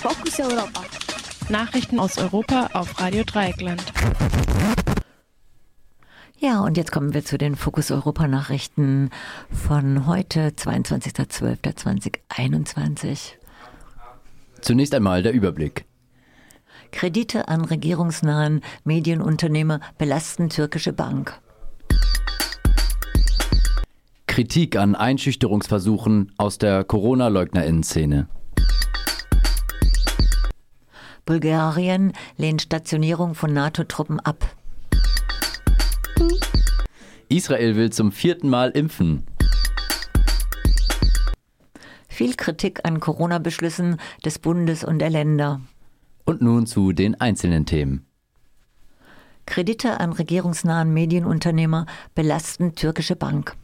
Fokus Europa. Nachrichten aus Europa auf Radio Dreieckland. Ja, und jetzt kommen wir zu den Fokus Europa Nachrichten von heute, 22.12.2021. Zunächst einmal der Überblick. Kredite an regierungsnahen Medienunternehmer belasten türkische Bank. Kritik an Einschüchterungsversuchen aus der Corona-Leugnerinnen-Szene. Bulgarien lehnt Stationierung von NATO-Truppen ab. Israel will zum vierten Mal impfen. Viel Kritik an Corona-Beschlüssen des Bundes und der Länder. Und nun zu den einzelnen Themen. Kredite an regierungsnahen Medienunternehmer belasten türkische Bank.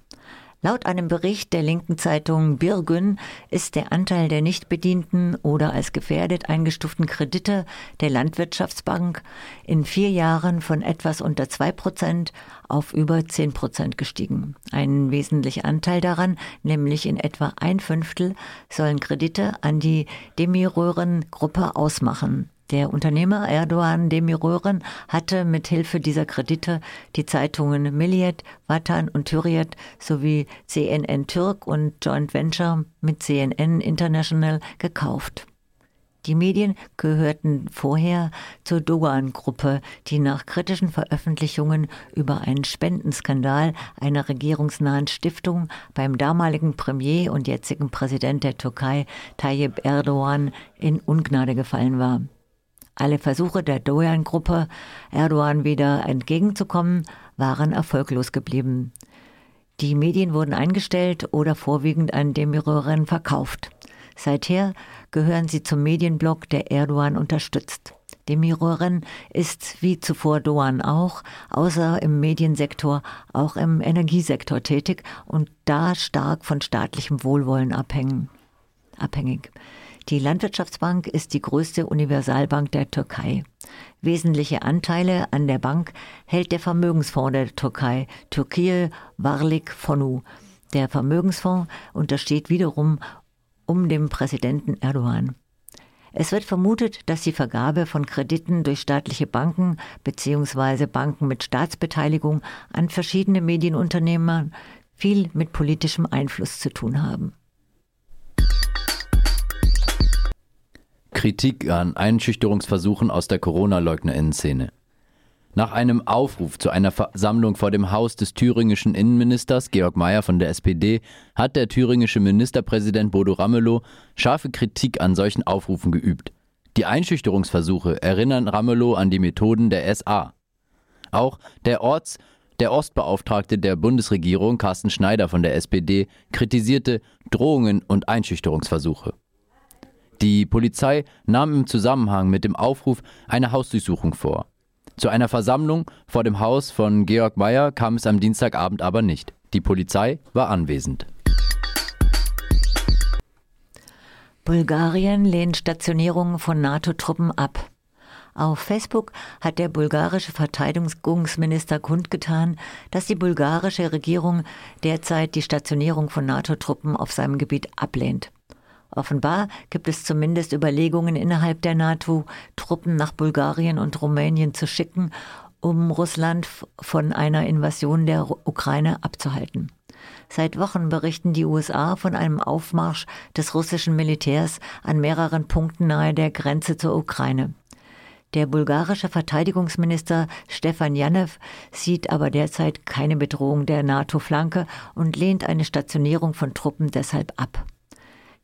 Laut einem Bericht der linken Zeitung Birgün ist der Anteil der nicht bedienten oder als gefährdet eingestuften Kredite der Landwirtschaftsbank in vier Jahren von etwas unter zwei Prozent auf über zehn Prozent gestiegen. Ein wesentlicher Anteil daran, nämlich in etwa ein Fünftel, sollen Kredite an die Demiröhren-Gruppe ausmachen. Der Unternehmer Erdogan Demirören hatte mit Hilfe dieser Kredite die Zeitungen Milliyet, Vatan und Hürriyet sowie CNN Türk und Joint Venture mit CNN International gekauft. Die Medien gehörten vorher zur Dogan-Gruppe, die nach kritischen Veröffentlichungen über einen Spendenskandal einer regierungsnahen Stiftung beim damaligen Premier und jetzigen Präsident der Türkei Tayyip Erdogan in Ungnade gefallen war. Alle Versuche der Dojan-Gruppe, Erdogan wieder entgegenzukommen, waren erfolglos geblieben. Die Medien wurden eingestellt oder vorwiegend an Demirören verkauft. Seither gehören sie zum Medienblock, der Erdogan unterstützt. Demirören ist wie zuvor Doan auch, außer im Mediensektor, auch im Energiesektor tätig und da stark von staatlichem Wohlwollen abhängig. Die Landwirtschaftsbank ist die größte Universalbank der Türkei. Wesentliche Anteile an der Bank hält der Vermögensfonds der Türkei, Türkei Varlik Fonu. Der Vermögensfonds untersteht wiederum um dem Präsidenten Erdogan. Es wird vermutet, dass die Vergabe von Krediten durch staatliche Banken bzw. Banken mit Staatsbeteiligung an verschiedene Medienunternehmer viel mit politischem Einfluss zu tun haben. Kritik an Einschüchterungsversuchen aus der Corona-Leugnerinnen-Szene. Nach einem Aufruf zu einer Versammlung vor dem Haus des thüringischen Innenministers Georg Mayer von der SPD hat der thüringische Ministerpräsident Bodo Ramelow scharfe Kritik an solchen Aufrufen geübt. Die Einschüchterungsversuche erinnern Ramelow an die Methoden der SA. Auch der Orts der Ostbeauftragte der Bundesregierung Carsten Schneider von der SPD kritisierte Drohungen und Einschüchterungsversuche. Die Polizei nahm im Zusammenhang mit dem Aufruf eine Hausdurchsuchung vor. Zu einer Versammlung vor dem Haus von Georg Mayer kam es am Dienstagabend aber nicht. Die Polizei war anwesend. Bulgarien lehnt Stationierung von NATO-Truppen ab. Auf Facebook hat der bulgarische Verteidigungsminister kundgetan, dass die bulgarische Regierung derzeit die Stationierung von NATO-Truppen auf seinem Gebiet ablehnt. Offenbar gibt es zumindest Überlegungen innerhalb der NATO, Truppen nach Bulgarien und Rumänien zu schicken, um Russland von einer Invasion der Ukraine abzuhalten. Seit Wochen berichten die USA von einem Aufmarsch des russischen Militärs an mehreren Punkten nahe der Grenze zur Ukraine. Der bulgarische Verteidigungsminister Stefan Janew sieht aber derzeit keine Bedrohung der NATO-Flanke und lehnt eine Stationierung von Truppen deshalb ab.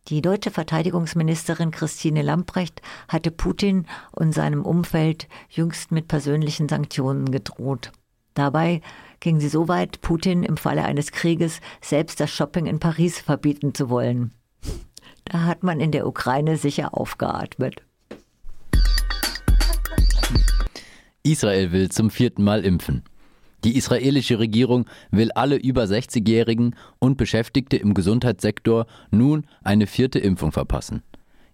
Die deutsche Verteidigungsministerin Christine Lamprecht hatte Putin und seinem Umfeld jüngst mit persönlichen Sanktionen gedroht. Dabei ging sie so weit, Putin im Falle eines Krieges selbst das Shopping in Paris verbieten zu wollen. Da hat man in der Ukraine sicher aufgeatmet. Israel will zum vierten Mal impfen. Die israelische Regierung will alle über 60-Jährigen und Beschäftigte im Gesundheitssektor nun eine vierte Impfung verpassen.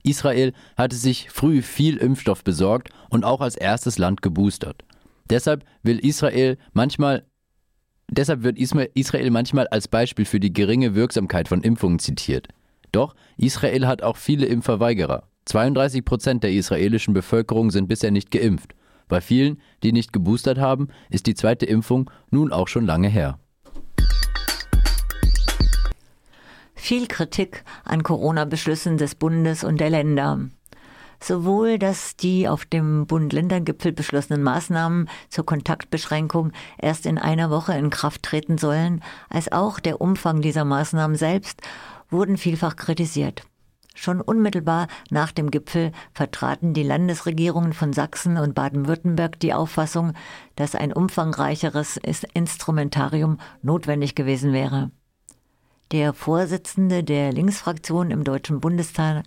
Israel hatte sich früh viel Impfstoff besorgt und auch als erstes Land geboostert. Deshalb will Israel manchmal Deshalb wird Israel manchmal als Beispiel für die geringe Wirksamkeit von Impfungen zitiert. Doch Israel hat auch viele Impfverweigerer. 32 Prozent der israelischen Bevölkerung sind bisher nicht geimpft. Bei vielen, die nicht geboostert haben, ist die zweite Impfung nun auch schon lange her. Viel Kritik an Corona-Beschlüssen des Bundes und der Länder. Sowohl, dass die auf dem Bund-Länder-Gipfel beschlossenen Maßnahmen zur Kontaktbeschränkung erst in einer Woche in Kraft treten sollen, als auch der Umfang dieser Maßnahmen selbst wurden vielfach kritisiert. Schon unmittelbar nach dem Gipfel vertraten die Landesregierungen von Sachsen und Baden-Württemberg die Auffassung, dass ein umfangreicheres Instrumentarium notwendig gewesen wäre. Der Vorsitzende der Linksfraktion im Deutschen Bundestag,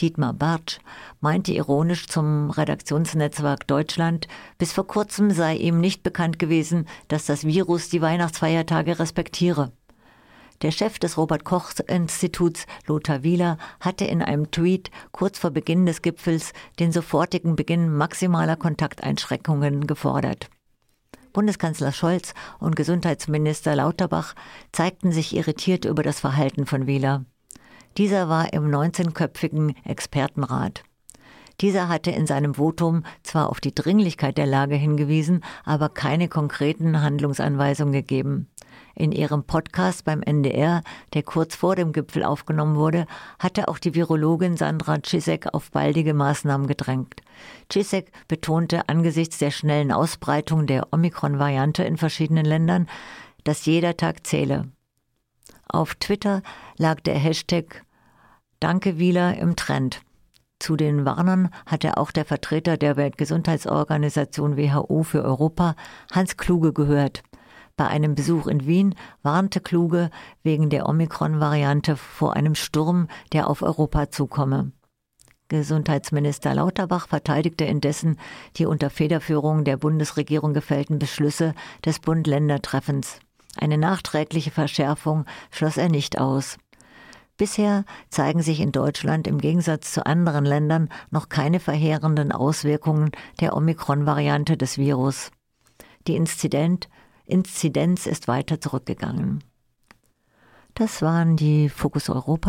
Dietmar Bartsch, meinte ironisch zum Redaktionsnetzwerk Deutschland, bis vor kurzem sei ihm nicht bekannt gewesen, dass das Virus die Weihnachtsfeiertage respektiere. Der Chef des Robert Koch Instituts, Lothar Wieler, hatte in einem Tweet kurz vor Beginn des Gipfels den sofortigen Beginn maximaler Kontakteinschränkungen gefordert. Bundeskanzler Scholz und Gesundheitsminister Lauterbach zeigten sich irritiert über das Verhalten von Wieler. Dieser war im 19-köpfigen Expertenrat. Dieser hatte in seinem Votum zwar auf die Dringlichkeit der Lage hingewiesen, aber keine konkreten Handlungsanweisungen gegeben. In ihrem Podcast beim NDR, der kurz vor dem Gipfel aufgenommen wurde, hatte auch die Virologin Sandra Czisek auf baldige Maßnahmen gedrängt. Czisek betonte angesichts der schnellen Ausbreitung der Omikron-Variante in verschiedenen Ländern, dass jeder Tag zähle. Auf Twitter lag der Hashtag Danke Wieler im Trend. Zu den Warnern hatte auch der Vertreter der Weltgesundheitsorganisation WHO für Europa, Hans Kluge, gehört. Bei einem Besuch in Wien warnte Kluge wegen der Omikron-Variante vor einem Sturm, der auf Europa zukomme. Gesundheitsminister Lauterbach verteidigte indessen die unter Federführung der Bundesregierung gefällten Beschlüsse des Bund-Länder-Treffens. Eine nachträgliche Verschärfung schloss er nicht aus. Bisher zeigen sich in Deutschland im Gegensatz zu anderen Ländern noch keine verheerenden Auswirkungen der Omikron-Variante des Virus. Die Inzident Inzidenz ist weiter zurückgegangen. Das waren die Fokus Europa